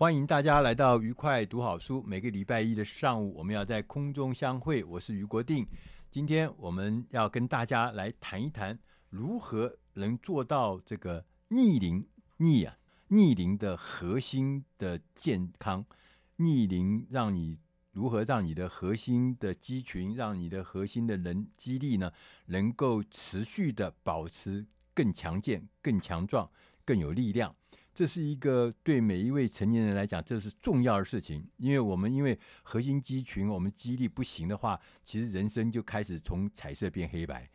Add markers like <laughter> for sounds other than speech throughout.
欢迎大家来到愉快读好书。每个礼拜一的上午，我们要在空中相会。我是于国定。今天我们要跟大家来谈一谈，如何能做到这个逆龄逆啊逆龄的核心的健康。逆龄让你如何让你的核心的肌群，让你的核心的人肌力呢，能够持续的保持更强健、更强壮、更有力量。这是一个对每一位成年人来讲，这是重要的事情。因为我们因为核心肌群，我们肌力不行的话，其实人生就开始从彩色变黑白。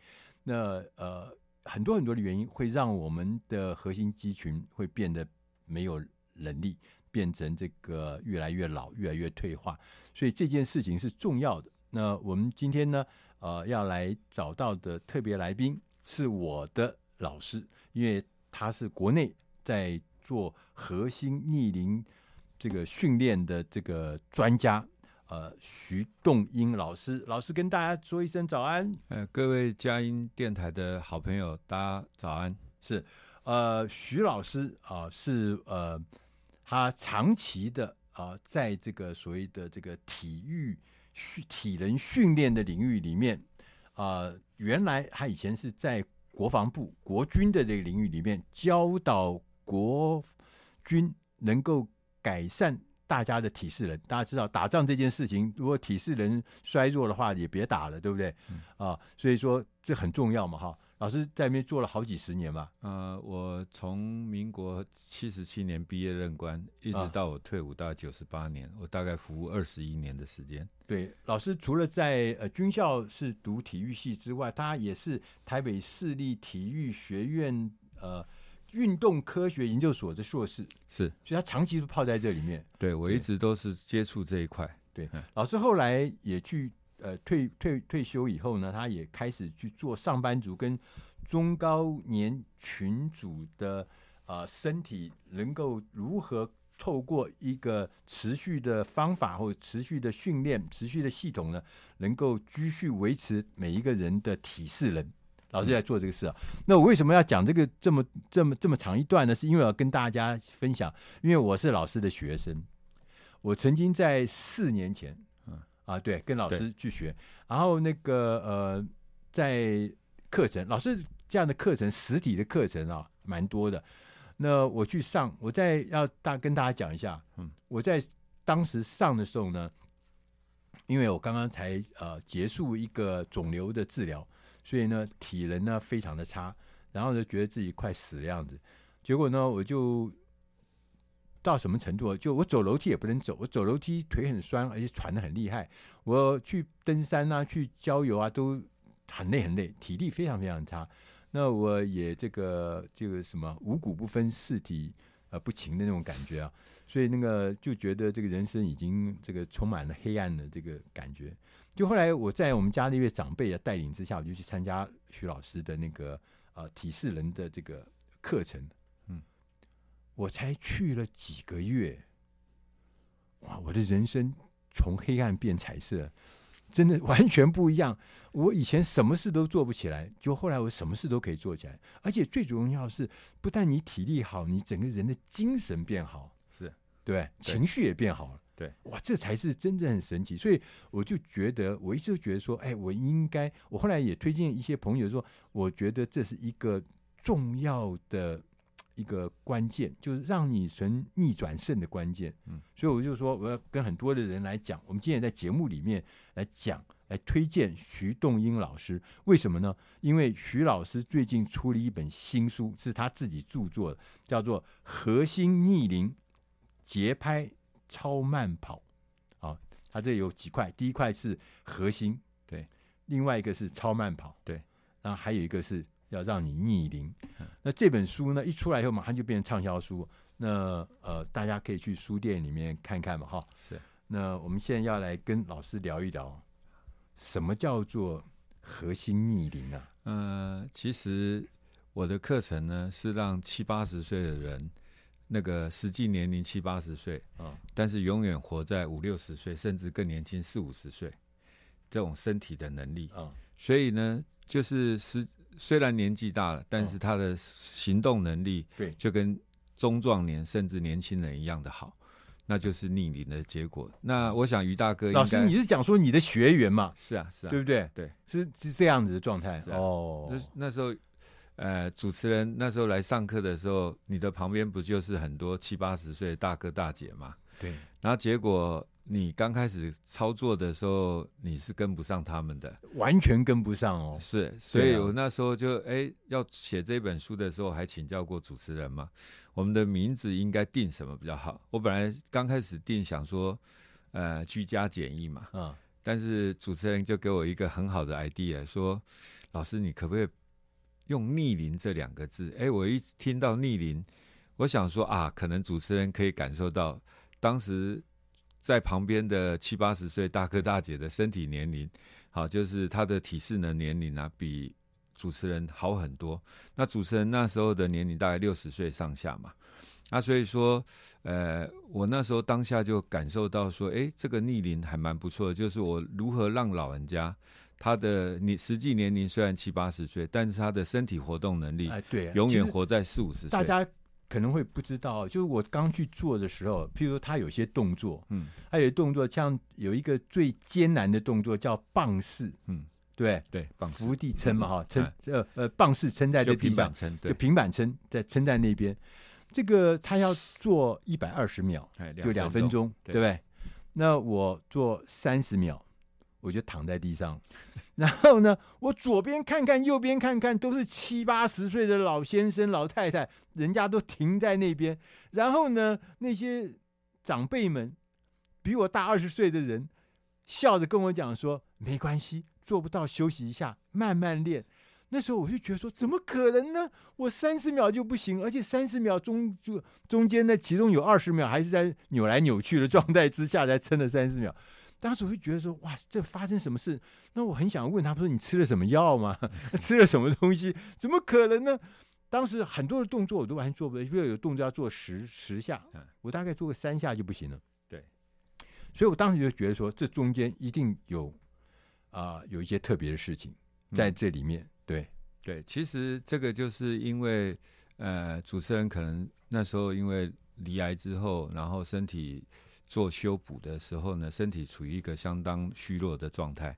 那呃，很多很多的原因会让我们的核心肌群会变得没有能力，变成这个越来越老，越来越退化。所以这件事情是重要的。那我们今天呢，呃，要来找到的特别来宾是我的老师，因为他是国内在。做核心逆龄这个训练的这个专家，呃，徐栋英老师，老师跟大家说一声早安。呃，各位佳音电台的好朋友，大家早安。是，呃，徐老师啊、呃，是呃，他长期的啊、呃，在这个所谓的这个体育训体能训练的领域里面啊、呃，原来他以前是在国防部国军的这个领域里面教导。国军能够改善大家的体适能，大家知道打仗这件事情，如果体适能衰弱的话，也别打了，对不对？嗯、啊，所以说这很重要嘛，哈。老师在那边做了好几十年嘛。呃，我从民国七十七年毕业任官，一直到我退伍到九十八年，啊，我大概服务二十一年的时间。对，老师除了在呃军校是读体育系之外，他也是台北市立体育学院呃。运动科学研究所的硕士是，所以他长期都泡在这里面。对，我一直都是接触这一块。对，老师后来也去呃退退退休以后呢，他也开始去做上班族跟中高年群组的呃身体能够如何透过一个持续的方法或持续的训练、持续的系统呢，能够继续维持每一个人的体适能。老师在做这个事啊，那我为什么要讲这个这么这么这么长一段呢？是因为我要跟大家分享，因为我是老师的学生，我曾经在四年前，嗯啊，对，跟老师去学，然后那个呃，在课程，老师这样的课程，实体的课程啊，蛮多的。那我去上，我在要大跟大家讲一下，嗯，我在当时上的时候呢，因为我刚刚才呃结束一个肿瘤的治疗。所以呢，体能呢非常的差，然后就觉得自己快死的样子。结果呢，我就到什么程度？就我走楼梯也不能走，我走楼梯腿很酸，而且喘得很厉害。我去登山啊，去郊游啊，都很累很累，体力非常非常差。那我也这个这个什么五谷不分，四体呃不勤的那种感觉啊。所以那个就觉得这个人生已经这个充满了黑暗的这个感觉。就后来我在我们家的一位长辈的带领之下，我就去参加徐老师的那个呃体适能的这个课程。嗯，我才去了几个月，哇！我的人生从黑暗变彩色，真的 <laughs> 完全不一样。我以前什么事都做不起来，就后来我什么事都可以做起来，而且最重要是，不但你体力好，你整个人的精神变好，是，对，情绪也变好了。对，哇，这才是真正很神奇。所以我就觉得，我一直觉得说，哎，我应该，我后来也推荐一些朋友说，我觉得这是一个重要的一个关键，就是让你成逆转胜的关键。嗯，所以我就说，我要跟很多的人来讲，我们今天在节目里面来讲。来推荐徐栋英老师，为什么呢？因为徐老师最近出了一本新书，是他自己著作的，叫做《核心逆龄节拍超慢跑》。啊，它这有几块，第一块是核心，对；另外一个是超慢跑，对；然后还有一个是要让你逆龄。那这本书呢，一出来以后，马上就变成畅销书。那呃，大家可以去书店里面看看嘛，哈。是。那我们现在要来跟老师聊一聊。什么叫做核心逆龄啊？嗯、呃，其实我的课程呢是让七八十岁的人，那个实际年龄七八十岁啊，但是永远活在五六十岁，甚至更年轻四五十岁，这种身体的能力啊。所以呢，就是是虽然年纪大了，但是他的行动能力对，就跟中壮年甚至年轻人一样的好。那就是逆龄的结果。那我想于大哥老师，你是讲说你的学员嘛？是啊，是啊，对不对？对，是是这样子的状态。啊、哦，那那时候，呃，主持人那时候来上课的时候，你的旁边不就是很多七八十岁的大哥大姐嘛？对。然后结果你刚开始操作的时候，你是跟不上他们的，完全跟不上哦。是，所以我那时候就哎、啊，要写这本书的时候，还请教过主持人嘛。我们的名字应该定什么比较好？我本来刚开始定想说，呃，居家简易嘛。嗯。但是主持人就给我一个很好的 idea，说，老师你可不可以用“逆龄”这两个字？哎，我一听到“逆龄”，我想说啊，可能主持人可以感受到当时在旁边的七八十岁大哥大姐的身体年龄，好，就是他的体适能年龄啊，比。主持人好很多，那主持人那时候的年龄大概六十岁上下嘛，那所以说，呃，我那时候当下就感受到说，哎，这个逆龄还蛮不错的，就是我如何让老人家他的你实际年龄虽然七八十岁，但是他的身体活动能力，哎，对，永远活在四五十岁。大家可能会不知道，就是我刚去做的时候，譬如说他有些动作，嗯，他有动作像有一个最艰难的动作叫棒式，嗯。对对，伏地撑嘛哈，撑呃呃，棒式撑在这平板撑，就平板撑在撑在那边。这个他要做一百二十秒，就两分钟，对不对？那我做三十秒，我就躺在地上。<laughs> 然后呢，我左边看看，右边看看，都是七八十岁的老先生、老太太，人家都停在那边。然后呢，那些长辈们，比我大二十岁的人，笑着跟我讲说：“没关系。”做不到，休息一下，慢慢练。那时候我就觉得说，怎么可能呢？我三十秒就不行，而且三十秒中就中间呢，其中有二十秒还是在扭来扭去的状态之下才撑了三十秒。当时我就觉得说，哇，这发生什么事？那我很想问他说，你吃了什么药吗？<laughs> 吃了什么东西？怎么可能呢？当时很多的动作我都完全做不了，因为有动作要做十十下，我大概做个三下就不行了。对，所以我当时就觉得说，这中间一定有。啊，有一些特别的事情在这里面，嗯、对对，其实这个就是因为，呃，主持人可能那时候因为离癌之后，然后身体做修补的时候呢，身体处于一个相当虚弱的状态，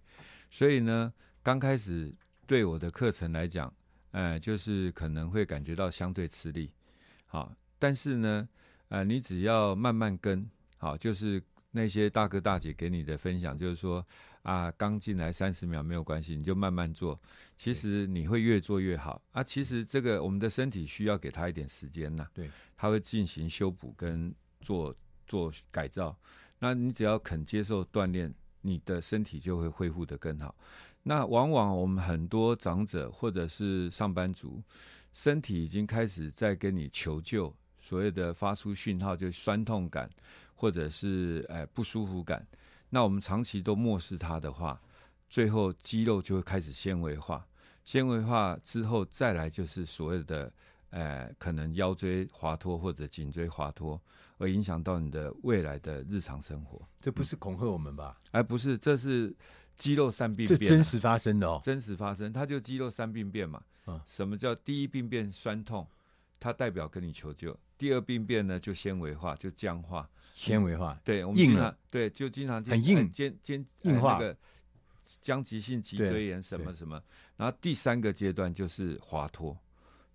所以呢，刚开始对我的课程来讲，呃，就是可能会感觉到相对吃力，好，但是呢，呃，你只要慢慢跟，好，就是那些大哥大姐给你的分享，就是说。啊，刚进来三十秒没有关系，你就慢慢做。其实你会越做越好啊。其实这个我们的身体需要给他一点时间呐。对，他会进行修补跟做做改造。那你只要肯接受锻炼，你的身体就会恢复得更好。那往往我们很多长者或者是上班族，身体已经开始在跟你求救，所谓的发出讯号，就是酸痛感或者是哎不舒服感。那我们长期都漠视它的话，最后肌肉就会开始纤维化，纤维化之后再来就是所谓的，呃，可能腰椎滑脱或者颈椎滑脱，而影响到你的未来的日常生活。这不是恐吓我们吧？哎，不是，这是肌肉三病变，这真实发生的哦，真实发生，它就肌肉三病变嘛。嗯，什么叫第一病变？酸痛，它代表跟你求救。第二病变呢就纤维化，就僵化，纤维化。对，我们经常，对，就经常很硬，肩肩硬化。那个僵直性脊椎炎什么什么，然后第三个阶段就是滑脱，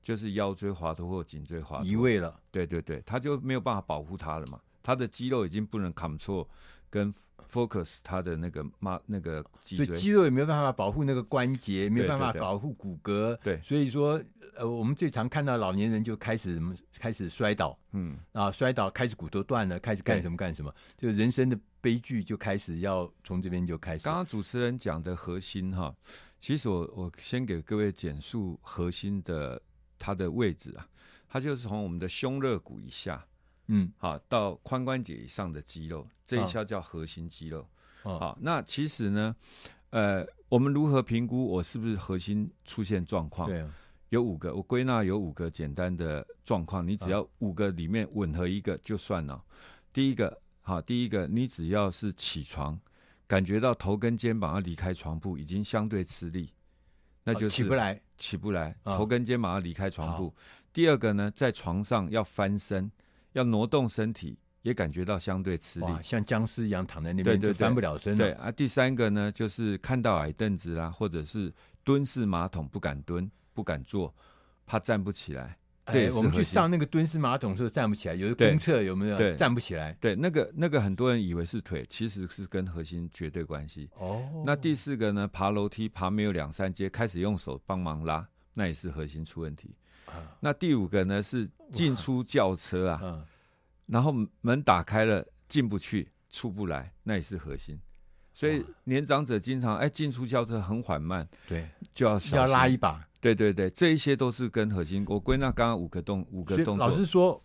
就是腰椎滑脱或颈椎滑脱，移位了。对对对，他就没有办法保护他了嘛，他的肌肉已经不能 control 跟 focus 他的那个妈那个脊椎，所以肌肉也没有办法保护那个关节，没有办法保护骨骼。对，所以说。呃，我们最常看到老年人就开始什么，开始摔倒，嗯，啊，摔倒开始骨头断了，开始干什么干什么，就人生的悲剧就开始要从这边就开始。刚刚主持人讲的核心哈，其实我我先给各位简述核心的它的位置啊，它就是从我们的胸肋骨以下，嗯，好到髋关节以上的肌肉，这一下叫核心肌肉。哦、好，那其实呢，呃，我们如何评估我是不是核心出现状况？对、啊。有五个，我归纳有五个简单的状况，你只要五个里面吻合一个就算了。第一个，好，第一个，你只要是起床，感觉到头跟肩膀要离开床铺，已经相对吃力，那就是起不来，起不来，头跟肩膀要离开床铺。第二个呢，在床上要翻身，要挪动身体，也感觉到相对吃力，像僵尸一样躺在那边，就翻不了身了。对啊，第三个呢，就是看到矮凳子啦，或者是蹲式马桶不敢蹲。不敢坐，怕站不起来。这也是、欸、我们去上那个蹲式马桶的时候站不起来，有的公厕有没有？对，站不起来。对，那个那个很多人以为是腿，其实是跟核心绝对关系。哦。那第四个呢？爬楼梯爬没有两三阶，开始用手帮忙拉，那也是核心出问题。啊、那第五个呢？是进出轿车啊，啊，然后门打开了进不去，出不来，那也是核心。所以年长者经常哎进出轿车很缓慢，对，就要要拉一把。对对对，这一些都是跟核心。我归纳刚刚五个动五个动作，老师说，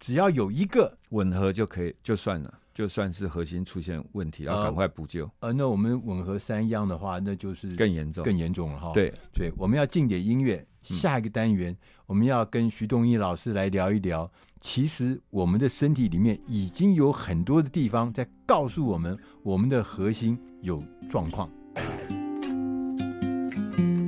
只要有一个吻合就可以，就算了，就算是核心出现问题，要赶快补救。呃，呃那我们吻合三样的话，那就是更严重，更严重了哈。对，对我们要进点音乐。下一个单元，嗯、我们要跟徐东义老师来聊一聊。其实我们的身体里面已经有很多的地方在告诉我们，我们的核心有状况。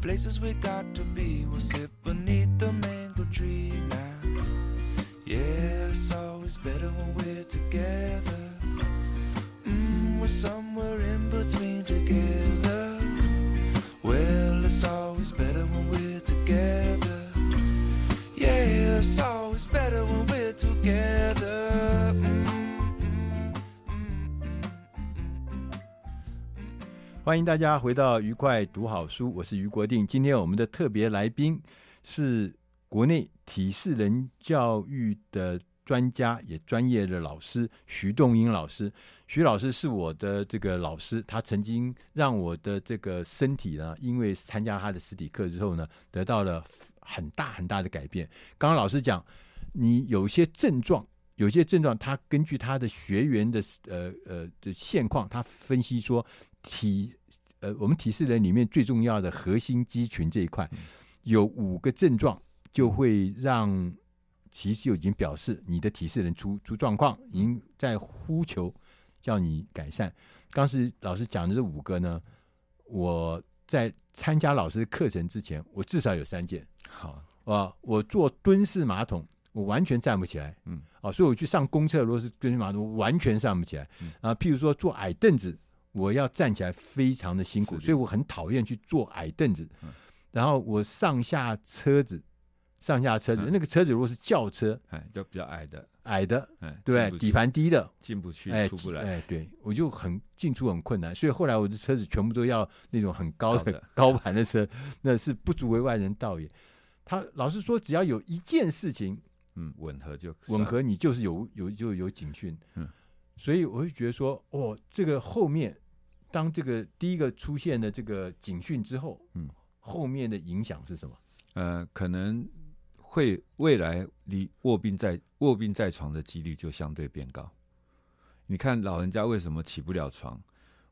places we got to be. We'll sit beneath the mango tree now. Yeah, it's always better when we're together. Mm, we're somewhere in between 欢迎大家回到愉快读好书，我是于国定。今天我们的特别来宾是国内体适能教育的专家，也专业的老师徐栋英老师。徐老师是我的这个老师，他曾经让我的这个身体呢，因为参加他的实体课之后呢，得到了很大很大的改变。刚刚老师讲，你有些症状。有些症状，他根据他的学员的呃呃的现况，他分析说体呃我们体适能里面最重要的核心肌群这一块，有五个症状就会让其实就已经表示你的体适能出出状况，已经在呼求叫你改善。当时老师讲的这五个呢，我在参加老师课程之前，我至少有三件。好啊，我坐蹲式马桶。我完全站不起来，嗯，哦，所以我去上公厕，如果是蹲式马桶，我完全上不起来，嗯、啊，譬如说坐矮凳子，我要站起来非常的辛苦，所以我很讨厌去坐矮凳子。嗯、然后我上下车子，上下车子，嗯、那个车子如果是轿车，哎，就比较矮的，矮的，哎，对，底盘低的，进不去，出不来，哎，对，我就很进出很困难，所以后来我的车子全部都要那种很高的 <laughs> 高盘的车，那是不足为外人道也。他老实说，只要有一件事情。嗯，吻合就吻合，你就是有有就有警讯，嗯，所以我会觉得说，哦，这个后面当这个第一个出现的这个警讯之后，嗯，后面的影响是什么？呃，可能会未来离卧病在卧病在床的几率就相对变高。你看老人家为什么起不了床？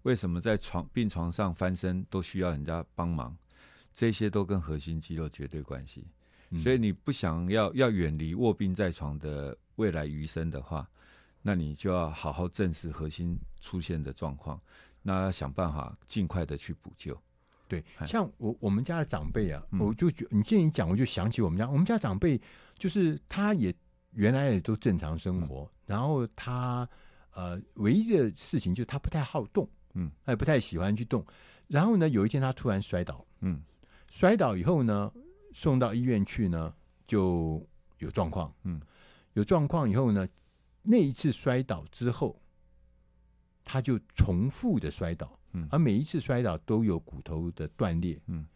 为什么在床病床上翻身都需要人家帮忙？这些都跟核心肌肉绝对关系。所以你不想要要远离卧病在床的未来余生的话，那你就要好好正视核心出现的状况，那要想办法尽快的去补救。对，像我我们家的长辈啊，我就觉你现在一讲，我就想起我们家我们家长辈，就是他也原来也都正常生活，然后他呃唯一的事情就是他不太好动，嗯，他也不太喜欢去动，然后呢有一天他突然摔倒，嗯，摔倒以后呢。送到医院去呢，就有状况。嗯，有状况以后呢，那一次摔倒之后，他就重复的摔倒。嗯，而每一次摔倒都有骨头的断裂。嗯，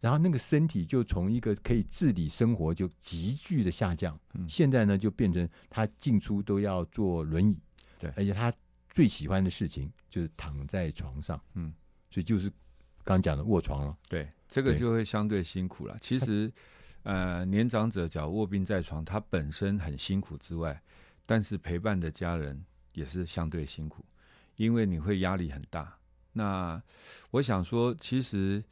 然后那个身体就从一个可以自理生活就急剧的下降。嗯，现在呢就变成他进出都要坐轮椅。对，而且他最喜欢的事情就是躺在床上。嗯，所以就是刚讲的卧床了。对。这个就会相对辛苦了。其实，呃，年长者只要卧病在床，他本身很辛苦之外，但是陪伴的家人也是相对辛苦，因为你会压力很大。那我想说，其实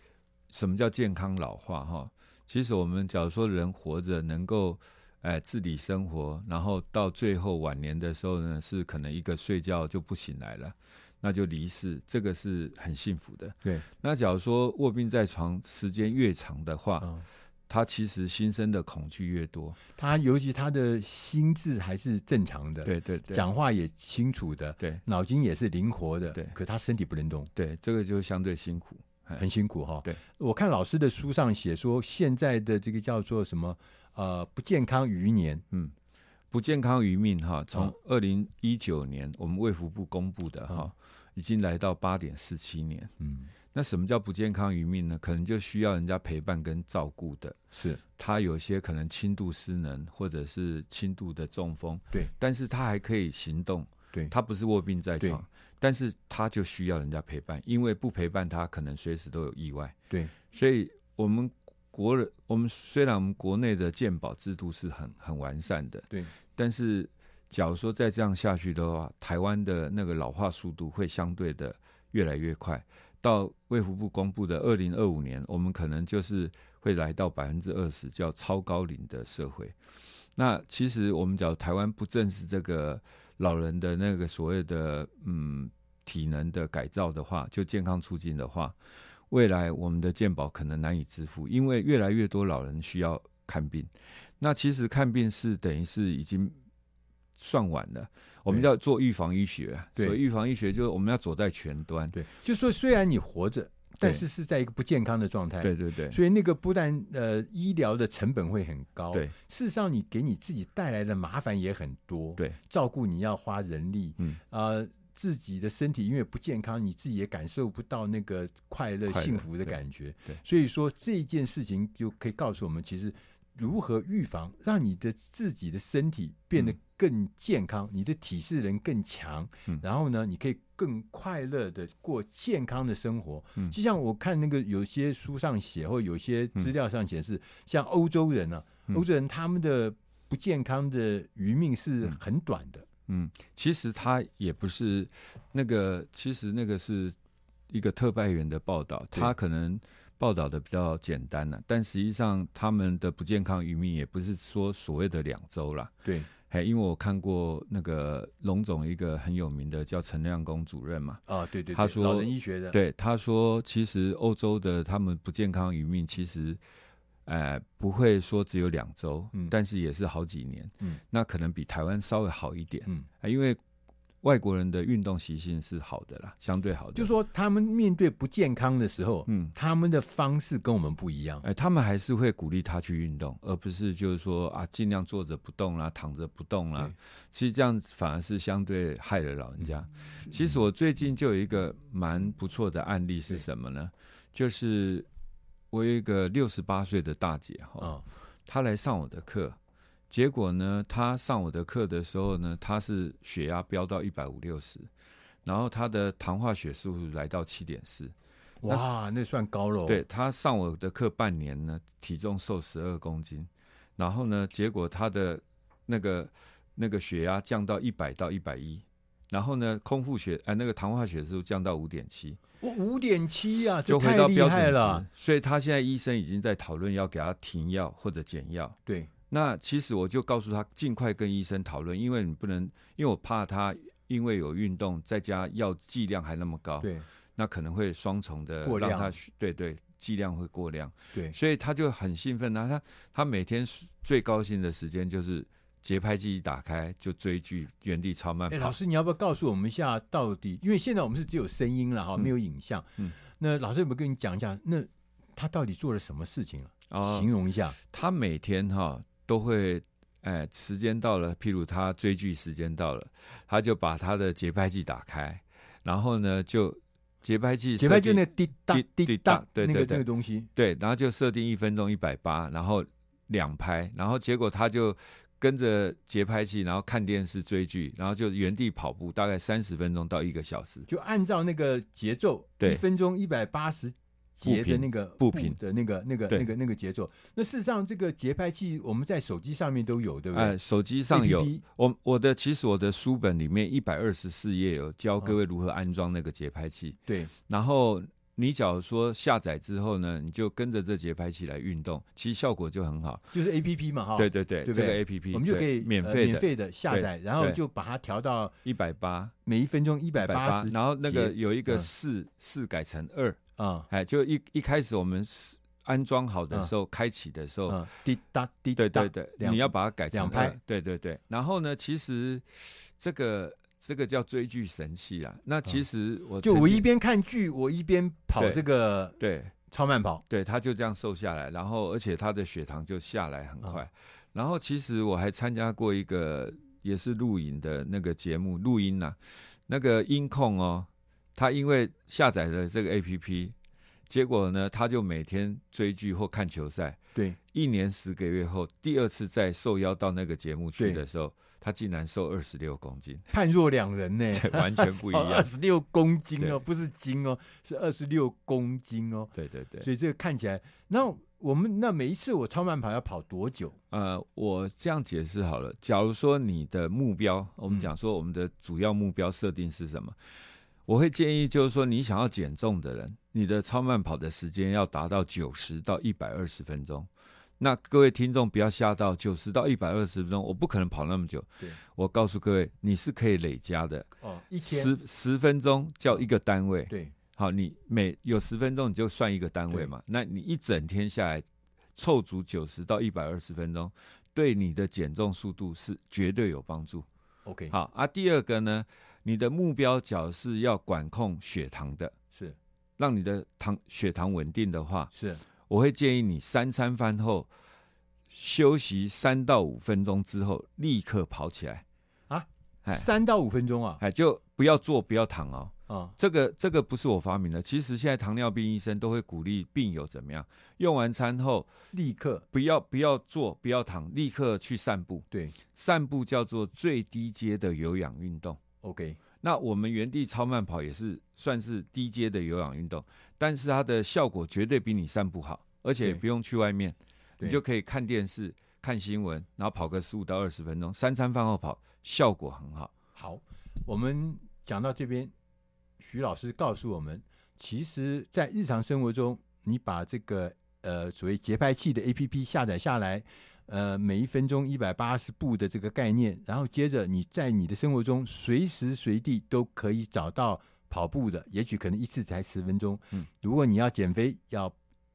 什么叫健康老化？哈，其实我们假如说人活着能够，哎，自理生活，然后到最后晚年的时候呢，是可能一个睡觉就不醒来了。那就离世，这个是很幸福的。对，那假如说卧病在床时间越长的话，嗯、他其实心生的恐惧越多。他尤其他的心智还是正常的，对对对，讲话也清楚的，对，脑筋也是灵活的，对。可他身体不能动，对，这个就相对辛苦，很辛苦哈。对，我看老师的书上写说，现在的这个叫做什么？呃，不健康余年，嗯，不健康余命哈。从二零一九年，嗯、我们卫福部公布的哈。嗯已经来到八点四七年，嗯，那什么叫不健康余命呢？可能就需要人家陪伴跟照顾的，是。他有些可能轻度失能或者是轻度的中风，对，但是他还可以行动，对，他不是卧病在床，但是他就需要人家陪伴，因为不陪伴他，可能随时都有意外，对，所以我们国人，我们虽然我们国内的健保制度是很很完善的，对，但是。假如说再这样下去的话，台湾的那个老化速度会相对的越来越快。到卫福部公布的二零二五年，我们可能就是会来到百分之二十叫超高龄的社会。那其实我们讲台湾不正视这个老人的那个所谓的嗯体能的改造的话，就健康促进的话，未来我们的健保可能难以支付，因为越来越多老人需要看病。那其实看病是等于是已经。算晚了，我们叫做预防医学。对，所以预防医学就是我们要走在前端。对，就说虽然你活着，但是是在一个不健康的状态。对对对。所以那个不但呃医疗的成本会很高，对，事实上你给你自己带来的麻烦也很多。对，照顾你要花人力，嗯啊、呃，自己的身体因为不健康，你自己也感受不到那个快乐幸福的感觉。对，所以说这件事情就可以告诉我们，其实如何预防，让你的自己的身体变得、嗯。更健康，你的体适能更强，嗯，然后呢，你可以更快乐的过健康的生活。嗯，就像我看那个有些书上写，或有些资料上显示，嗯，像欧洲人呢，啊，欧洲人他们的不健康的余命是很短的。嗯，其实他也不是那个，其实那个是一个特派员的报道，他可能报道的比较简单了，但实际上他们的不健康余命也不是说所谓的两周了。对，哎，因为我看过那个龙总一个很有名的叫陈亮公主任嘛，啊，对对，对，他说老人医学的，对，他说其实欧洲的他们不健康余命其实。呃，不会说只有两周，嗯，但是也是好几年，嗯，那可能比台湾稍微好一点，嗯，因为外国人的运动习性是好的啦，相对好的。就是说他们面对不健康的时候，嗯，他们的方式跟我们不一样，哎，他们还是会鼓励他去运动，而不是就是说啊，尽量坐着不动啦，躺着不动啦。其实这样子反而是相对害了老人家。嗯，其实我最近就有一个蛮不错的案例是什么呢？就是。我有一个六十八岁的大姐哈，她来上我的课，结果呢，他上我的课的时候呢，他是血压飙到一百五六十，然后他的糖化血素来到七点四，哇，那算高了。对，他上我的课半年呢，体重瘦十二公斤，然后呢，结果他的那个那个血压降到一百到一百一，然后呢，空腹血哎，那个糖化血素降到五点七。我五点七啊，就回到标准了。所以他现在医生已经在讨论要给他停药或者减药。对，那其实我就告诉他尽快跟医生讨论，因为你不能，因为我怕他因为有运动，再加药剂量还那么高，对，那可能会双重的让他对对剂量会过量。对，所以他就很兴奋啊，他他每天最高兴的时间就是。节拍器一打开就追剧，原地超慢跑。哎，老师，你要不要告诉我们一下，到底因为现在我们是只有声音了哈，没有影像。嗯，那老师有没有跟你讲一下，那他到底做了什么事情啊？哦，形容一下。他每天哈都会，哎，时间到了，譬如他追剧时间到了，他就把他的节拍器打开，然后呢就节拍器节拍就那滴答滴滴答，对对对，那个东西，对，然后就设定一分钟一百八，然后两拍，然后结果他就。跟着节拍器，然后看电视追剧，然后就原地跑步，大概三十分钟到一个小时，就按照那个节奏，对，一分钟一百八十节的那个步频的那个那个那个那个节奏。那事实上，这个节拍器我们在手机上面都有，对不对？哎，手机上有。我我的其实我的书本里面一百二十四页有教各位如何安装那个节拍器。对，然后。你假如说下载之后呢，你就跟着这节拍器来运动，其实效果就很好。就是 A P P 嘛，哈。对对对，对这个 A P P 我们就可以免费、呃、免费的下载，然后就把它调到一百八，每一分钟一百八十。然后那个有一个四四、嗯、改成二啊，哎，就一一开始我们安装好的时候，嗯、开启的时候，嗯、滴答滴答，对对对，你要把它改成两拍，对对对。然后呢，其实这个。这个叫追剧神器啊！那其实我就我一边看剧，我一边跑这个对超慢跑，对，他就这样瘦下来，然后而且他的血糖就下来很快。嗯、然后其实我还参加过一个也是录影的那个节目，录音呐、啊，那个音控哦，他因为下载了这个 APP，结果呢，他就每天追剧或看球赛。对，一年十个月后，第二次再受邀到那个节目去的时候。他竟然瘦二十六公斤，判若两人呢，完全不一样。<laughs> 二十六公斤哦，不是斤哦，是二十六公斤哦。对对对，所以这个看起来，那我们那每一次我超慢跑要跑多久？呃，我这样解释好了。假如说你的目标，我们讲说我们的主要目标设定是什么？嗯、我会建议就是说，你想要减重的人，你的超慢跑的时间要达到九十到一百二十分钟。那各位听众不要吓到，九十到一百二十分钟，我不可能跑那么久。对，我告诉各位，你是可以累加的。哦，一天十十分钟叫一个单位。对，好，你每有十分钟你就算一个单位嘛。那你一整天下来凑足九十到一百二十分钟，对你的减重速度是绝对有帮助。OK，好啊。第二个呢，你的目标角是要管控血糖的，是让你的糖血糖稳定的话，是。我会建议你三餐饭后休息三到五分钟之后，立刻跑起来啊！三到五分钟啊！哎，就不要坐，不要躺哦。啊，这个这个不是我发明的，其实现在糖尿病医生都会鼓励病友怎么样？用完餐后立刻不要不要坐，不要躺，立刻去散步。对，散步叫做最低阶的有氧运动。OK。那我们原地超慢跑也是算是低阶的有氧运动，但是它的效果绝对比你散步好，而且也不用去外面，你就可以看电视、看新闻，然后跑个十五到二十分钟，三餐饭后跑，效果很好。好，我们讲到这边，徐老师告诉我们，其实，在日常生活中，你把这个呃所谓节拍器的 APP 下载下来，呃，每一分钟一百八十步的这个概念，然后接着你在你的生活中随时随地都可以找到跑步的，也许可能一次才十分钟。嗯，如果你要减肥，要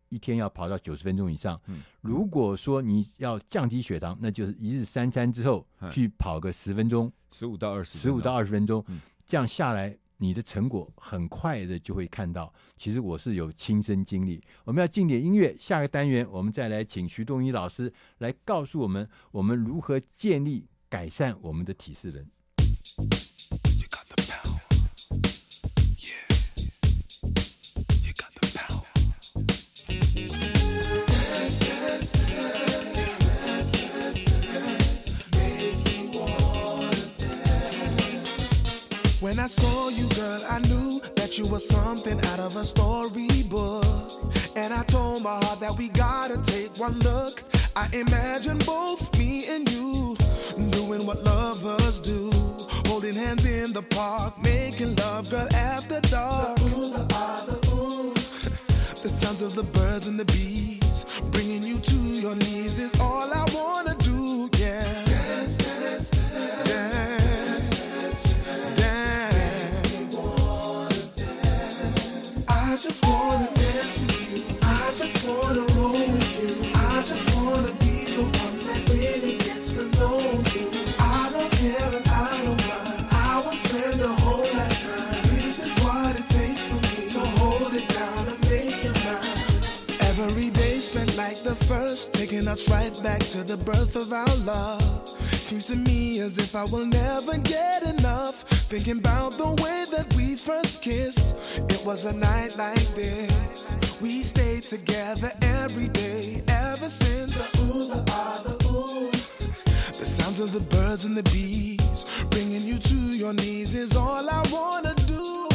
一天要跑到九十分钟以上。嗯，如果说你要降低血糖，那就是一日三餐之后去跑个十分钟，十五到二十，十五到二十分钟，这样下来，你的成果很快的就会看到。其实我是有亲身经历。我们要进点音乐，下个单元我们再来请徐东一老师来告诉我们，我们如何建立改善我们的体适能。When I saw you, girl, I knew that you were something out of a storybook. And I told my heart that we gotta take one look. I imagine both me and you doing what lovers do. Holding hands in the park, making love, girl, after dark. The, ooh, the, ah, the, ooh. the sounds of the birds and the bees. Bringing you to your knees is all I wanna do, yeah. Dance, dance, dance. dance. Taking us right back to the birth of our love. Seems to me as if I will never get enough. Thinking about the way that we first kissed. It was a night like this. We stayed together every day ever since. The ooh, the ah, the ooh. The sounds of the birds and the bees. Bringing you to your knees is all I wanna do.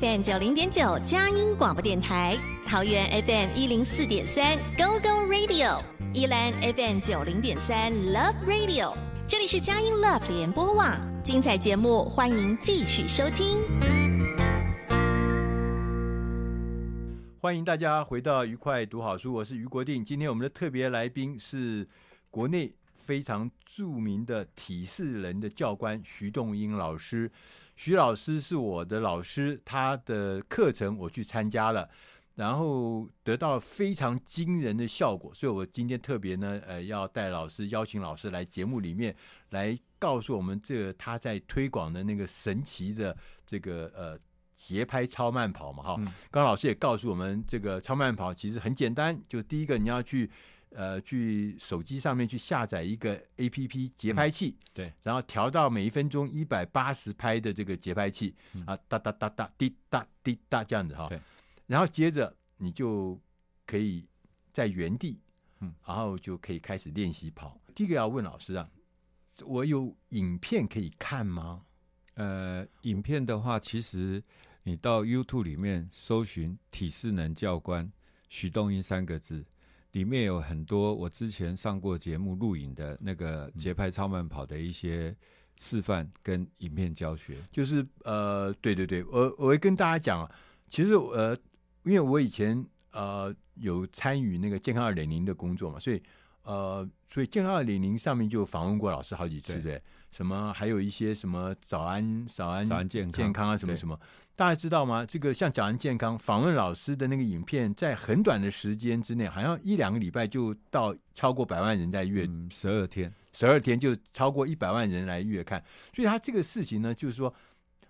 FM 九零点九佳音广播电台，桃园 FM 一零四点三 Go Go Radio，宜兰 FM 九零点三 Love Radio，这里是佳音 Love 联播网，精彩节目欢迎继续收听。欢迎大家回到愉快读好书，我是于国定。今天我们的特别来宾是国内非常著名的体适能的教官徐栋英老师。徐老师是我的老师，他的课程我去参加了，然后得到非常惊人的效果。所以我今天特别呢，呃，要带老师邀请老师来节目里面来告诉我们，这个他在推广的那个神奇的这个呃。节拍超慢跑嘛，哈、嗯，刚刚老师也告诉我们，这个超慢跑其实很简单，就第一个你要去，呃，去手机上面去下载一个 APP 节拍器，嗯、对，然后调到每一分钟一百八十拍的这个节拍器，嗯、啊，哒哒哒哒，滴哒滴哒这样子哈，对，然后接着你就可以在原地，嗯，然后就可以开始练习跑。第一个要问老师啊，我有影片可以看吗？呃，影片的话，其实你到 YouTube 里面搜寻“体适能教官许东英”三个字，里面有很多我之前上过节目录影的那个节拍超慢跑的一些示范跟影片教学。就是呃，对对对，我我会跟大家讲啊，其实呃，因为我以前呃有参与那个健康二点零的工作嘛，所以呃，所以健康二点零上面就访问过老师好几次的。什么？还有一些什么早安、早安、早安健康、健康啊，什么什么？大家知道吗？这个像讲安健康访问老师的那个影片，在很短的时间之内，好像一两个礼拜就到超过百万人在阅，十二天，十二天就超过一百万人来阅看。所以他这个事情呢，就是说，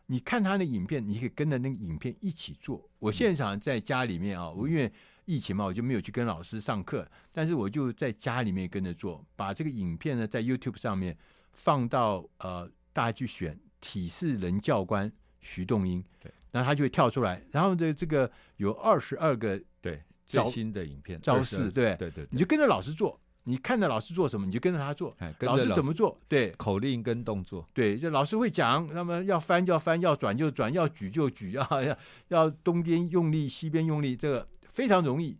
你看他的影片，你可以跟着那个影片一起做。我现场在家里面啊，我因为疫情嘛，我就没有去跟老师上课，但是我就在家里面跟着做，把这个影片呢在 YouTube 上面。放到呃，大家去选体适能教官徐栋英，对，然后他就会跳出来，然后的这个有二十二个对最新的影片招式，对。对对，你就跟着老师做，你看着老师做什么，你就跟着他做，哎，老师怎么做，对，口令跟动作，对，就老师会讲，那么要翻就要翻，要转就转，要举就举，<laughs> 要要要东边用力，西边用力，这个非常容易。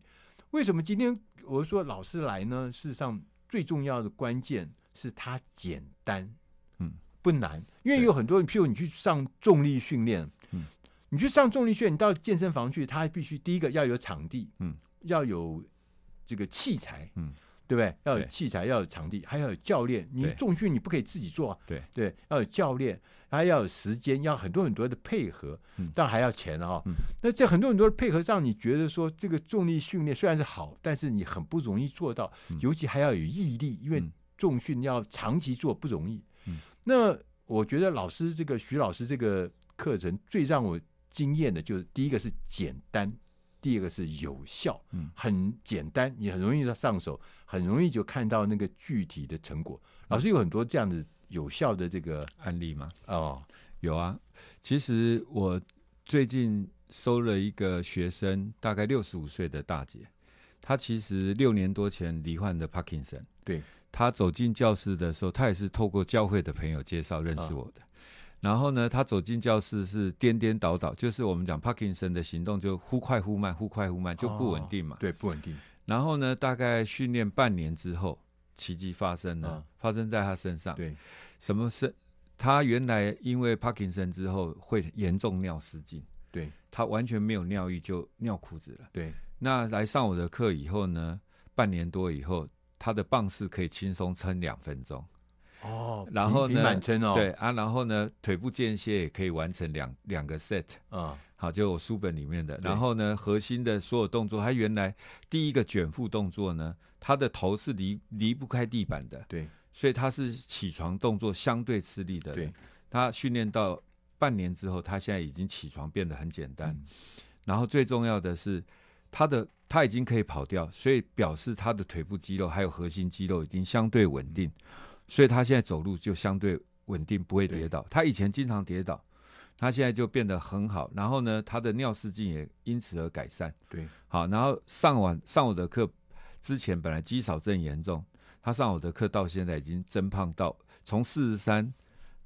为什么今天我说老师来呢？事实上，最重要的关键。是他简单，嗯，不难，因为有很多人，譬如你去上重力训练，嗯，你去上重力训练，你到健身房去，他必须第一个要有场地，嗯，要有这个器材，嗯，对不对？要有器材，要有场地，还要有教练。你重训你不可以自己做，对。对，要有教练，还要有时间，要很多很多的配合，嗯，当然还要钱哈，嗯，那这很多很多的配合上，你觉得说这个重力训练虽然是好，但是你很不容易做到，尤其还要有毅力，因为。重训要长期做不容易，嗯，那我觉得老师这个徐老师这个课程最让我惊艳的就是第一个是简单，第二个是有效，嗯，很简单，你很容易上手，很容易就看到那个具体的成果。老师有很多这样子有效的这个案例吗？哦，有啊。其实我最近收了一个学生，大概六十五岁的大姐，她其实六年多前罹患的帕金森，对。他走进教室的时候，他也是透过教会的朋友介绍认识我的。哦、然后呢，他走进教室是颠颠倒倒，就是我们讲帕金森的行动，就忽快忽慢，忽快忽慢，就不稳定嘛。哦、对，不稳定。然后呢，大概训练半年之后，奇迹发生了，哦、发生在他身上。对，什么是？他原来因为帕金森之后会严重尿失禁，对，他完全没有尿意，就尿裤子了。对，那来上我的课以后呢，半年多以后。他的棒式可以轻松撑两分钟。哦，然后呢，满撑哦，对啊，然后呢，腿部间歇也可以完成两两个 set 啊，好，就我书本里面的。然后呢，核心的所有动作，他原来第一个卷腹动作呢，他的头是离离不开地板的，对，所以他是起床动作相对吃力的。对，他训练到半年之后，他现在已经起床变得很简单。嗯、然后最重要的是他的。他已经可以跑掉，所以表示他的腿部肌肉还有核心肌肉已经相对稳定，所以他现在走路就相对稳定，不会跌倒。他以前经常跌倒，他现在就变得很好。然后呢，他的尿失禁也因此而改善。对，好，然后上完上我的课之前本来肌少症严重，他上我的课到现在已经增胖到从四十三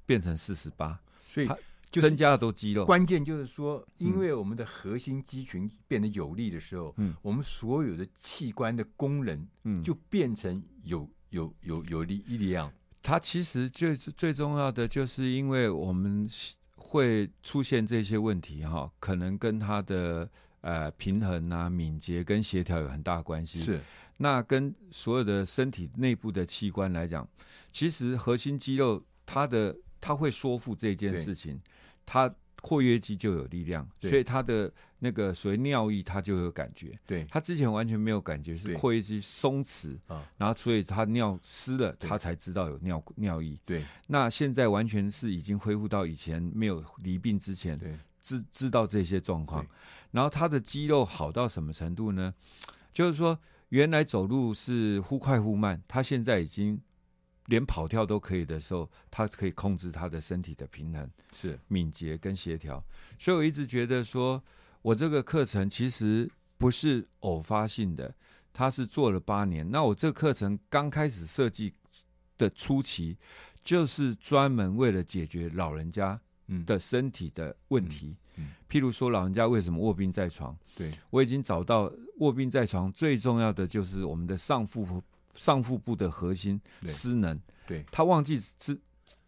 变成四十八，所以他。就增加了多肌肉，关键就是说，因为我们的核心肌群变得有力的时候，嗯，我们所有的器官的功能，嗯，就变成有有有有力力量。它其实最最重要的，就是因为我们会出现这些问题哈，可能跟它的呃平衡啊、敏捷跟协调有很大关系。是，那跟所有的身体内部的器官来讲，其实核心肌肉它的它会说服这件事情。他括约肌就有力量，所以他的那个所谓尿意，他就有感觉。对，他之前完全没有感觉，是括约肌松弛啊，然后所以他尿湿了，他才知道有尿尿意。对，那现在完全是已经恢复到以前没有离病之前，对，知知道这些状况。然后他的肌肉好到什么程度呢？就是说，原来走路是忽快忽慢，他现在已经。连跑跳都可以的时候，他可以控制他的身体的平衡，是敏捷跟协调。所以我一直觉得说，我这个课程其实不是偶发性的，他是做了八年。那我这个课程刚开始设计的初期，就是专门为了解决老人家的身体的问题。嗯嗯、譬如说，老人家为什么卧病在床？对，我已经找到卧病在床最重要的就是我们的上腹部上腹部的核心失能。对，他忘记是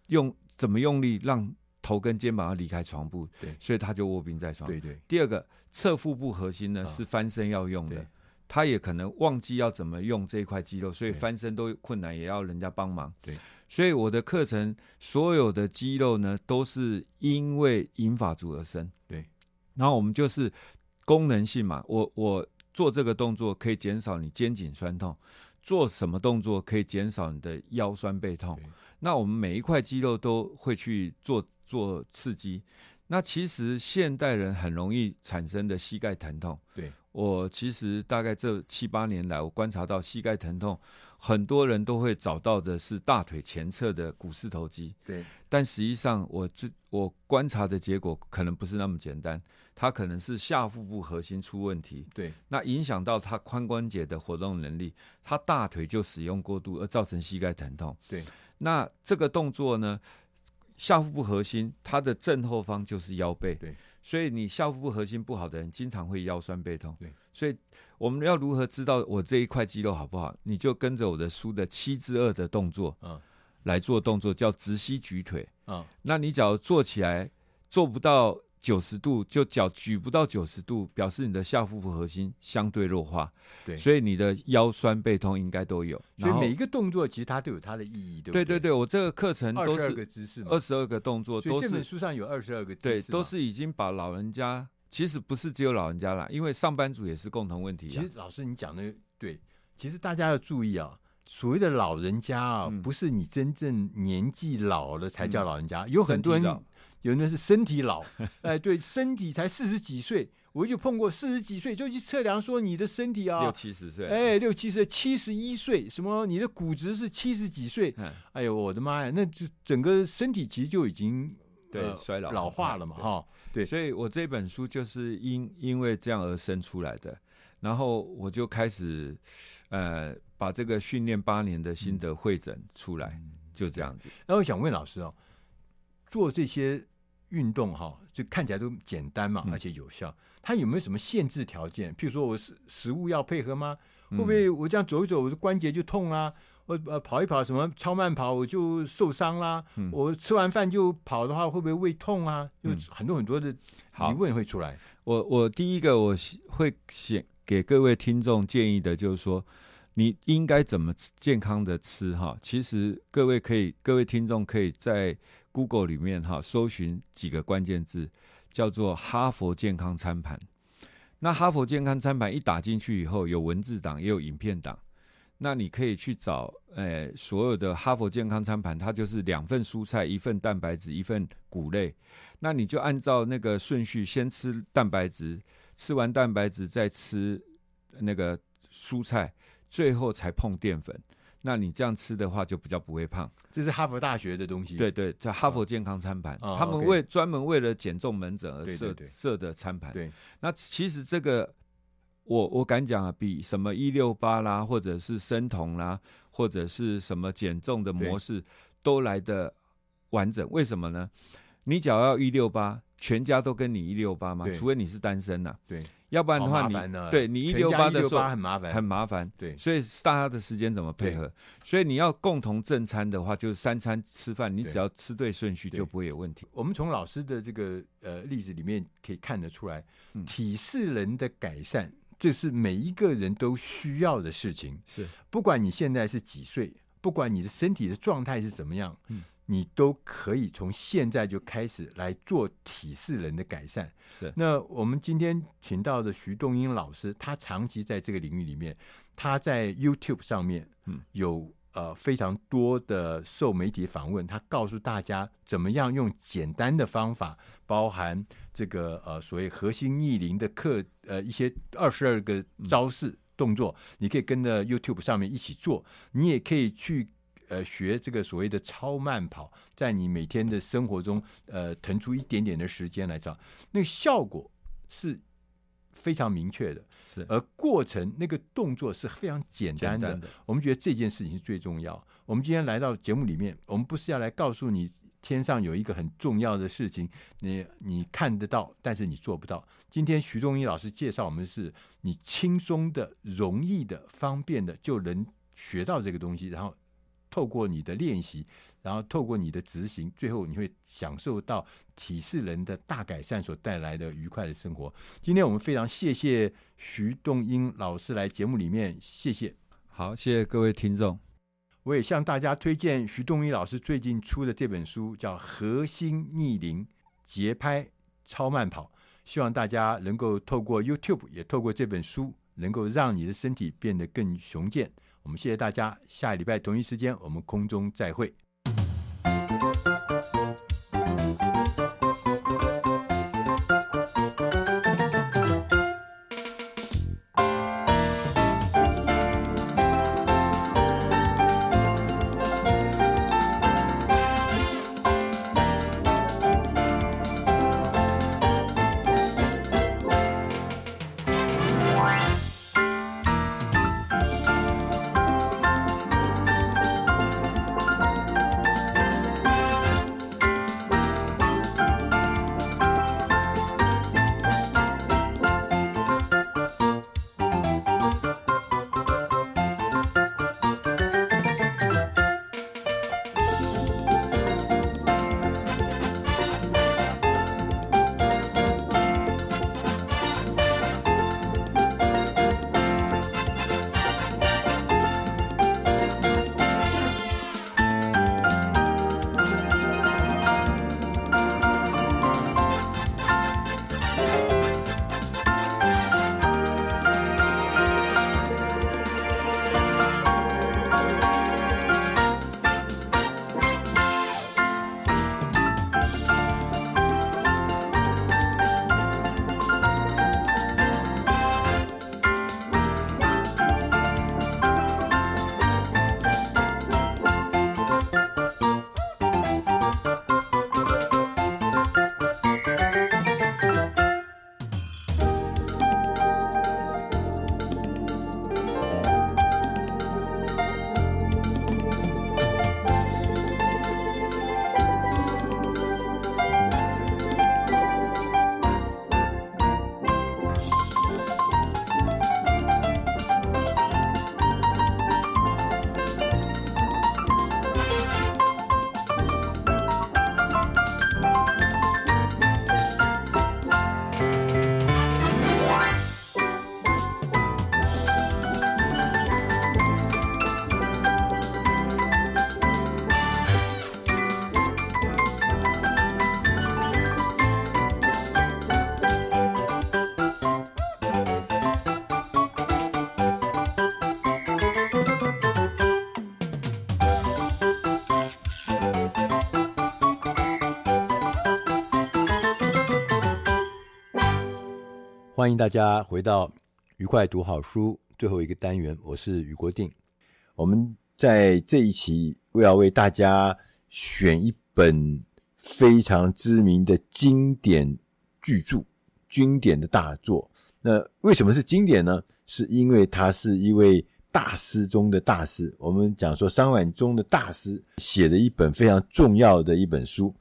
用怎么用力让头跟肩膀要离开床部，对，所以他就卧病在床。对对。第二个侧腹部核心呢、哦、是翻身要用的，他也可能忘记要怎么用这一块肌肉，所以翻身都困难，也要人家帮忙。对，所以我的课程所有的肌肉呢都是因为引法组而生。对，然后我们就是功能性嘛，我我做这个动作可以减少你肩颈酸痛。做什么动作可以减少你的腰酸背痛？那我们每一块肌肉都会去做做刺激。那其实现代人很容易产生的膝盖疼痛，对，我其实大概这七八年来，我观察到膝盖疼痛，很多人都会找到的是大腿前侧的股四头肌，对。但实际上，我最我观察的结果可能不是那么简单。它可能是下腹部核心出问题，对，那影响到他髋关节的活动能力，他大腿就使用过度而造成膝盖疼痛，对。那这个动作呢，下腹部核心它的正后方就是腰背，对，所以你下腹部核心不好的人，经常会腰酸背痛，对。所以我们要如何知道我这一块肌肉好不好？你就跟着我的书的七之二的动作，嗯，来做动作，叫直膝举腿，嗯，那你只要做起来做不到。九十度就脚举不到九十度，表示你的下腹部核心相对弱化，对，所以你的腰酸背痛应该都有。所以每一个动作其实它都有它的意义，对不对？对对对，我这个课程都是二十二个姿势，二十二个动作都是。这本书上有二十二个姿势，对，都是已经把老人家，其实不是只有老人家啦，因为上班族也是共同问题。其实老师你讲的对，其实大家要注意啊，所谓的老人家啊，嗯、不是你真正年纪老了才叫老人家，嗯、有很多人。有人是身体老，<laughs> 哎，对，身体才四十几岁，我就碰过四十几岁就去测量说你的身体啊，六七十岁，哎，六七十，七十一岁，什么你的骨质是七十几岁，哎呦，我的妈呀，那这整个身体其实就已经对、呃、衰老老化了嘛，哈，对，所以我这本书就是因因为这样而生出来的，然后我就开始呃把这个训练八年的心得会诊出来，嗯、就这样子。然后我想问老师哦，做这些。运动哈，就看起来都简单嘛，而且有效。嗯、它有没有什么限制条件？譬如说我食食物要配合吗？会不会我这样走一走，我的关节就痛啊？我呃跑一跑什么超慢跑我就受伤啦？嗯、我吃完饭就跑的话会不会胃痛啊？就很多很多的疑问会出来。我我第一个我会写给各位听众建议的就是说，你应该怎么健康的吃哈？其实各位可以，各位听众可以在。Google 里面哈，搜寻几个关键字，叫做哈佛健康餐盘。那哈佛健康餐盘一打进去以后，有文字档，也有影片档。那你可以去找，诶、所有的哈佛健康餐盘，它就是两份蔬菜，一份蛋白质，一份谷类。那你就按照那个顺序，先吃蛋白质，吃完蛋白质再吃那个蔬菜，最后才碰淀粉。那你这样吃的话，就比较不会胖。这是哈佛大学的东西。对对，叫哈佛健康餐盘，哦、他们为、专门为了减重门诊而设设的餐盘。对，那其实这个我我敢讲啊，比什么一六八啦，或者是生酮啦，或者是什么减重的模式都来得完整。为什么呢？你只要要一六八，全家都跟你一六八吗？除非你是单身呐、啊。对。要不然的话你，你对你一六八的时候很麻烦，很麻烦。对，所以大家的时间怎么配合？所以你要共同正餐的话，就是三餐吃饭，你只要吃对顺序，就不会有问题。我们从老师的这个呃例子里面可以看得出来，嗯、体适能的改善，这是每一个人都需要的事情。是，不管你现在是几岁，不管你的身体的状态是怎么样，嗯。你都可以从现在就开始来做体适人的改善。是。那我们今天请到的徐东英老师，他长期在这个领域里面，他在 YouTube 上面，嗯，有呃非常多的受媒体访问，他告诉大家怎么样用简单的方法，包含这个呃所谓核心逆龄的课，呃一些二十二个招式动作，你可以跟着 YouTube 上面一起做，你也可以去。呃，学这个所谓的超慢跑，在你每天的生活中，呃，腾出一点点的时间来找，那个效果是非常明确的，是而过程那个动作是非常简单的。单的我们觉得这件事情是最重要。我们今天来到节目里面，我们不是要来告诉你天上有一个很重要的事情，你你看得到，但是你做不到。今天徐东一老师介绍我们是，你轻松的、容易的、方便的就能学到这个东西，然后透过你的练习。然后透过你的执行，最后你会享受到体适人的大改善所带来的愉快的生活。今天我们非常谢谢徐东英老师来节目里面，谢谢。好，谢谢各位听众。我也向大家推荐徐东英老师最近出的这本书，叫《核心逆龄节拍超慢跑》，希望大家能够透过 YouTube，也透过这本书，能够让你的身体变得更雄健。我们谢谢大家，下礼拜同一时间我们空中再会。欢迎大家回到愉快读好书最后一个单元，我是余国定。我们在这一期，我要为大家选一本非常知名的经典巨著、经典的大作。那为什么是经典呢？是因为他是一位大师中的大师。我们讲说商管中的大师写的一本非常重要的一本书。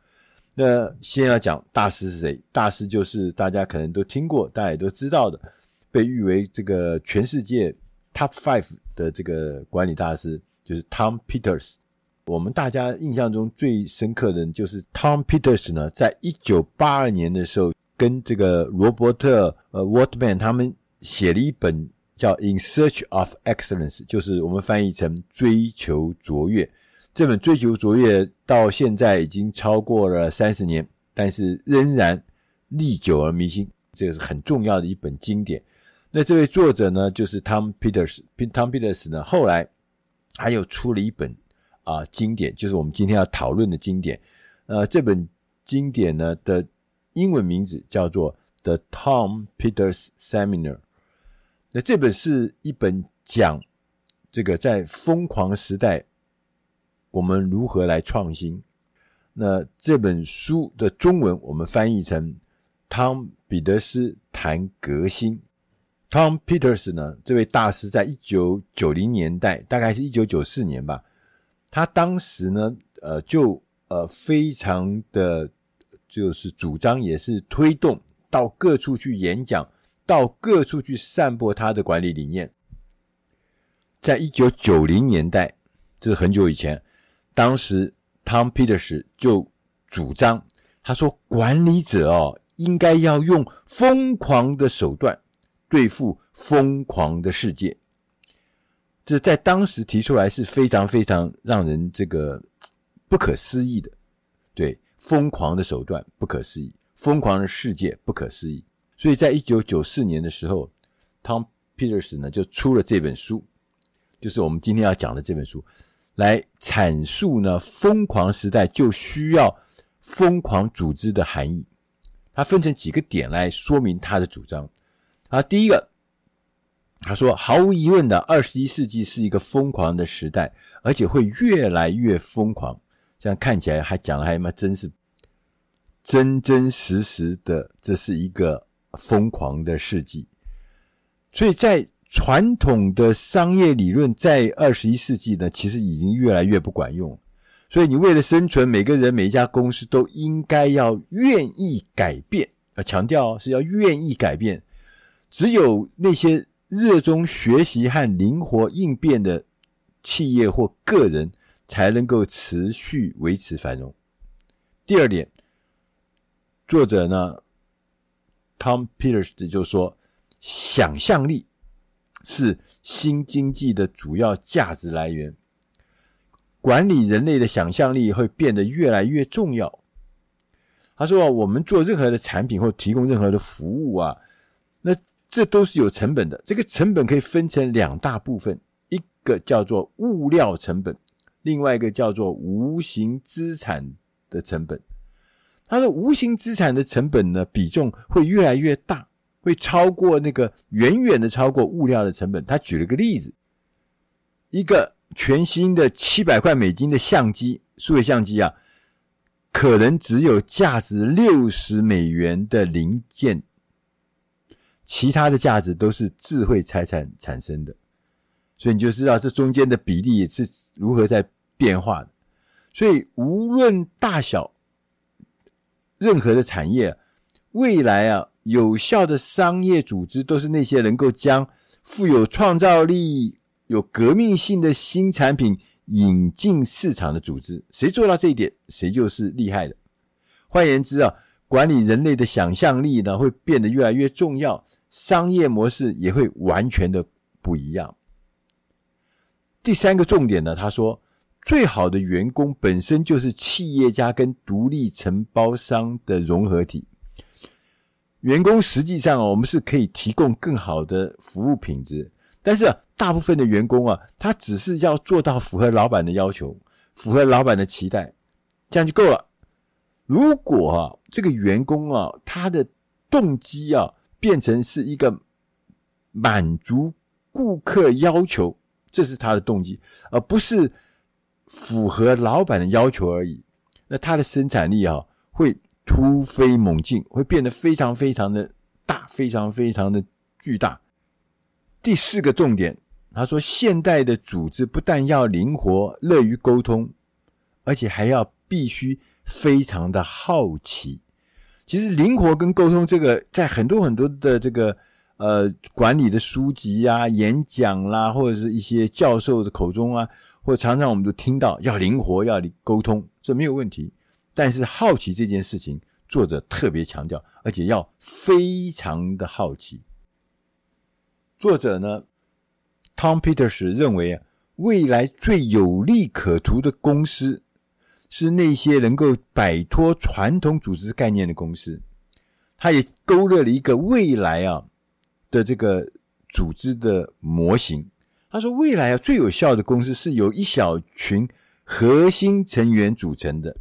那先要讲大师是谁？大师就是大家可能都听过，大家也都知道的，被誉为这个全世界 Top Five 的这个管理大师，就是 Tom Peters。我们大家印象中最深刻的就是 Tom Peters 呢，在一九八二年的时候，跟这个罗伯特呃 Waldman 他们写了一本叫《In Search of Excellence》，就是我们翻译成“追求卓越”。这本《追求卓越》到现在已经超过了三十年，但是仍然历久而弥新，这个是很重要的一本经典。那这位作者呢，就是 Tom Peters。Tom Peters 呢，后来还有出了一本啊经典，就是我们今天要讨论的经典。呃，这本经典呢的英文名字叫做《The Tom Peters Seminar》。那这本是一本讲这个在疯狂时代。我们如何来创新？那这本书的中文我们翻译成汤彼得斯谈革新。Tom Peters 呢，这位大师在一九九零年代，大概是一九九四年吧，他当时呢，呃，就呃非常的就是主张，也是推动到各处去演讲，到各处去散播他的管理理念。在一九九零年代，这是很久以前，当时 Tom Peters 就主张，他说管理者哦，应该要用疯狂的手段。对付疯狂的世界，这在当时提出来是非常非常让人这个不可思议的。对，疯狂的手段不可思议，疯狂的世界不可思议。所以在一九九四年的时候，Tom Peters 呢就出了这本书，就是我们今天要讲的这本书，来阐述呢疯狂时代就需要疯狂组织的含义。它分成几个点来说明他的主张。啊，第一个，他说，毫无疑问的，二十一世纪是一个疯狂的时代，而且会越来越疯狂。这样看起来还讲的还蛮真是真真实实的，这是一个疯狂的世纪。所以在传统的商业理论，在二十一世纪呢，其实已经越来越不管用。所以你为了生存，每个人每一家公司都应该要愿意改变，要强调是要愿意改变。只有那些热衷学习和灵活应变的企业或个人，才能够持续维持繁荣。第二点，作者呢，Tom Peters 就说，想象力是新经济的主要价值来源。管理人类的想象力会变得越来越重要。他说啊，我们做任何的产品或提供任何的服务啊，那这都是有成本的，这个成本可以分成两大部分，一个叫做物料成本，另外一个叫做无形资产的成本。他说，无形资产的成本呢，比重会越来越大，会超过那个远远的超过物料的成本。他举了个例子，一个全新的七百块美金的相机，数位相机啊，可能只有价值六十美元的零件。其他的价值都是智慧财产产生的，所以你就知道这中间的比例是如何在变化的。所以无论大小，任何的产业，未来啊，有效的商业组织都是那些能够将富有创造力、有革命性的新产品引进市场的组织。谁做到这一点，谁就是厉害的。换言之啊，管理人类的想象力呢，会变得越来越重要。商业模式也会完全的不一样。第三个重点呢，他说，最好的员工本身就是企业家跟独立承包商的融合体。员工实际上，我们是可以提供更好的服务品质，但是啊大部分的员工啊，他只是要做到符合老板的要求，符合老板的期待，这样就够了。如果啊，这个员工啊，他的动机啊，变成是一个满足顾客要求，这是他的动机，而不是符合老板的要求而已。那他的生产力啊，会突飞猛进，会变得非常非常的大，非常非常的巨大。第四个重点，他说，现代的组织不但要灵活、乐于沟通，而且还要必须非常的好奇。其实灵活跟沟通这个，在很多很多的这个呃管理的书籍啊、演讲啦，或者是一些教授的口中啊，或者常常我们都听到要灵活、要沟通，这没有问题。但是好奇这件事情，作者特别强调，而且要非常的好奇。作者呢，Tom Peters 认为啊，未来最有利可图的公司。是那些能够摆脱传统组织概念的公司，他也勾勒了一个未来啊的这个组织的模型。他说，未来啊最有效的公司是由一小群核心成员组成的，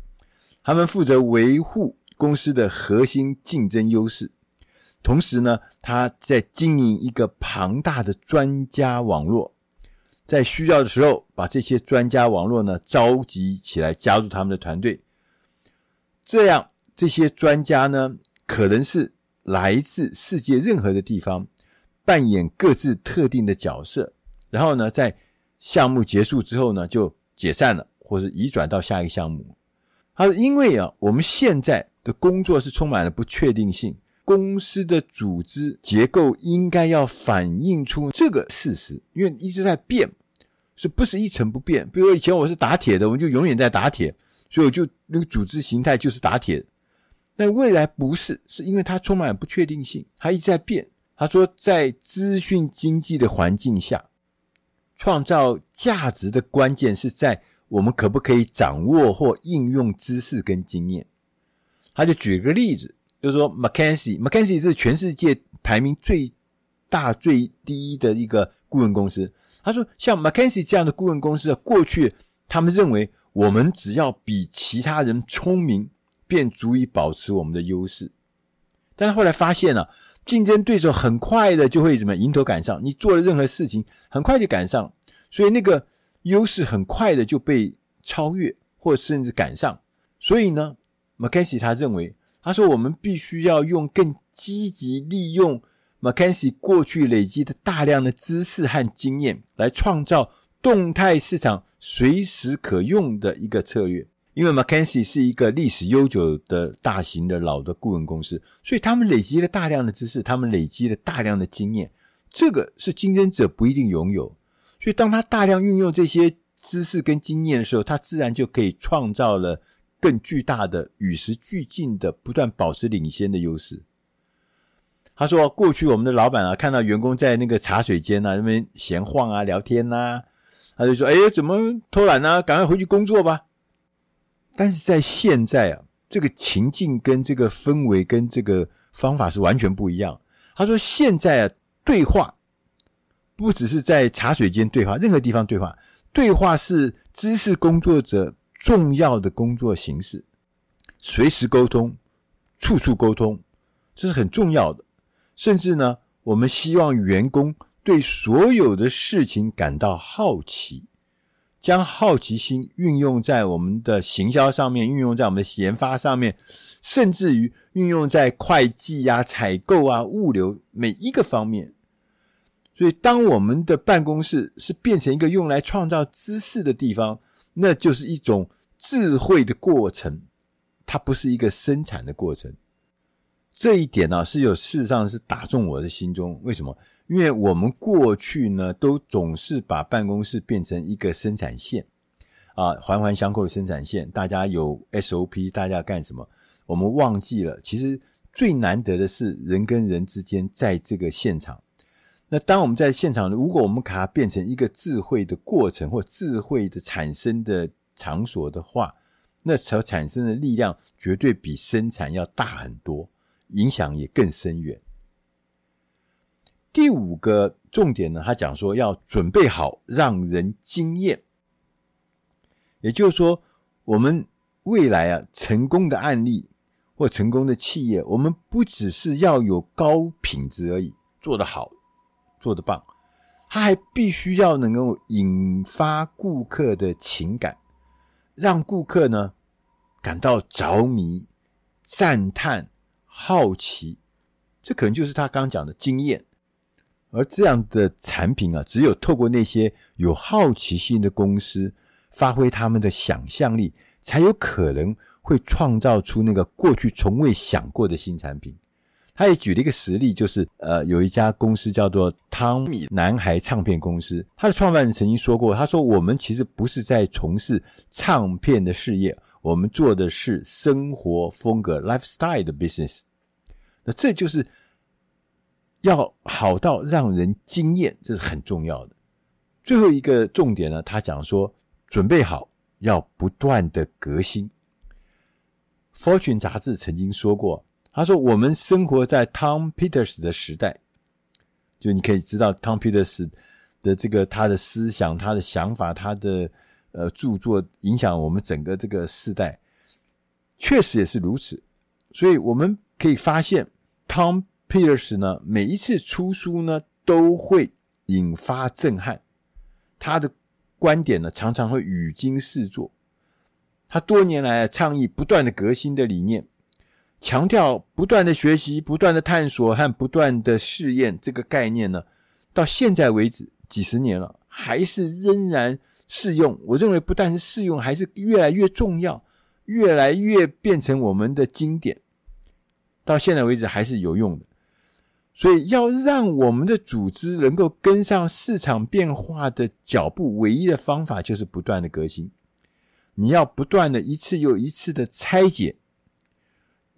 他们负责维护公司的核心竞争优势，同时呢，他在经营一个庞大的专家网络。在需要的时候，把这些专家网络呢召集起来，加入他们的团队。这样，这些专家呢，可能是来自世界任何的地方，扮演各自特定的角色，然后呢，在项目结束之后呢，就解散了，或是移转到下一个项目。他说：“因为啊，我们现在的工作是充满了不确定性，公司的组织结构应该要反映出这个事实，因为一直在变，是不是一成不变？比如说以前我是打铁的，我们就永远在打铁，所以我就那个组织形态就是打铁。但未来不是，是因为它充满了不确定性，它一直在变。他说，在资讯经济的环境下。”创造价值的关键是在我们可不可以掌握或应用知识跟经验。他就举个例子，就是说，McKinsey，McKinsey 是全世界排名最大最低的一个顾问公司。他说，像 McKinsey 这样的顾问公司，过去他们认为我们只要比其他人聪明，便足以保持我们的优势。但是后来发现了啊。竞争对手很快的就会怎么迎头赶上，你做了任何事情，很快就赶上，所以那个优势很快的就被超越，或甚至赶上。所以呢，McKinsey 他认为，他说我们必须要用更积极利用 McKinsey 过去累积的大量的知识和经验，来创造动态市场随时可用的一个策略。因为 McKinsey 是一个历史悠久的大型的老的顾问公司，所以他们累积了大量的知识，他们累积了大量的经验，这个是竞争者不一定拥有。所以当他大量运用这些知识跟经验的时候，他自然就可以创造了更巨大的与时俱进的、不断保持领先的优势。他说：“过去我们的老板啊，看到员工在那个茶水间啊那边闲晃啊、聊天呐、他就说：‘哎，怎么偷懒呢、赶快回去工作吧。’”但是在现在啊，这个情境跟这个氛围跟这个方法是完全不一样。他说，现在啊，对话不只是在茶水间对话，任何地方对话，对话是知识工作者重要的工作形式，随时沟通，处处沟通，这是很重要的。甚至呢，我们希望员工对所有的事情感到好奇。将好奇心运用在我们的行销上面，运用在我们的研发上面，甚至于运用在会计啊、采购啊、物流每一个方面。所以，当我们的办公室是变成一个用来创造知识的地方，那就是一种智慧的过程，它不是一个生产的过程。这一点呢、是有事实上是打中我的心中。为什么？因为我们过去呢，都总是把办公室变成一个生产线，啊，环环相扣的生产线。大家有 SOP，大家干什么？我们忘记了，其实最难得的是人跟人之间在这个现场。那当我们在现场，如果我们把它变成一个智慧的过程或智慧的产生的场所的话，那所产生的力量绝对比生产要大很多，影响也更深远。第五个重点呢，他讲说要准备好让人惊艳，也就是说，我们未来啊成功的案例或成功的企业，我们不只是要有高品质而已，做得好，做得棒，他还必须要能够引发顾客的情感，让顾客呢感到着迷、赞叹、好奇，这可能就是他刚刚讲的惊艳。而这样的产品啊，只有透过那些有好奇心的公司，发挥他们的想象力，才有可能会创造出那个过去从未想过的新产品。他也举了一个实例，就是呃，有一家公司叫做汤米男孩唱片公司，他的创办人曾经说过，他说：“我们其实不是在从事唱片的事业，我们做的是生活风格 （lifestyle） 的 business。”那这就是。要好到让人惊艳，这是很重要的。最后一个重点呢，他讲说，准备好要不断的革新。Fortune 杂志曾经说过，他说我们生活在 Tom Peters 的时代，就你可以知道 Tom Peters 的这个他的思想、他的想法、他的呃著作影响我们整个这个世代，确实也是如此。所以我们可以发现 Tom。Peters 呢，每一次出书呢，都会引发震撼。他的观点呢，常常会语惊四座。他多年来倡议不断的革新的理念，强调不断的学习、不断的探索和不断的试验这个概念呢，到现在为止几十年了，还是仍然适用。我认为不但是适用，还是越来越重要，越来越变成我们的经典。到现在为止还是有用的。所以，要让我们的组织能够跟上市场变化的脚步，唯一的方法就是不断的革新。你要不断的一次又一次的拆解，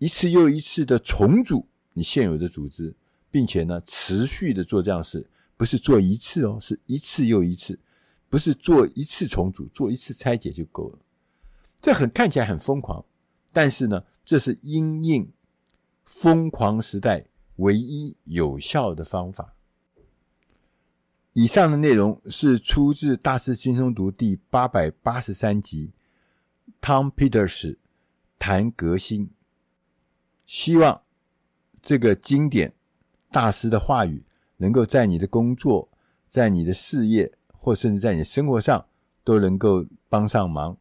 一次又一次的重组你现有的组织，并且呢，持续的做这样事，不是做一次哦，是一次又一次，不是做一次重组，做一次拆解就够了。这很看起来很疯狂，但是呢，这是因应疯狂时代。唯一有效的方法。以上的内容是出自《大师轻松读》第八百八十三集，Tom Peters 谈革新。希望这个经典大师的话语能够在你的工作、在你的事业，或甚至在你生活上都能够帮上忙。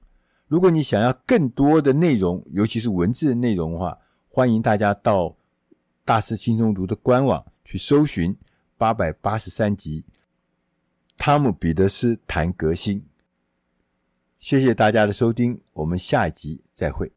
如果你想要更多的内容，尤其是文字的内容的话，欢迎大家到。大师轻松读的官网去搜寻八百八十三集，汤姆·彼得斯谈革新。谢谢大家的收听，我们下一集再会。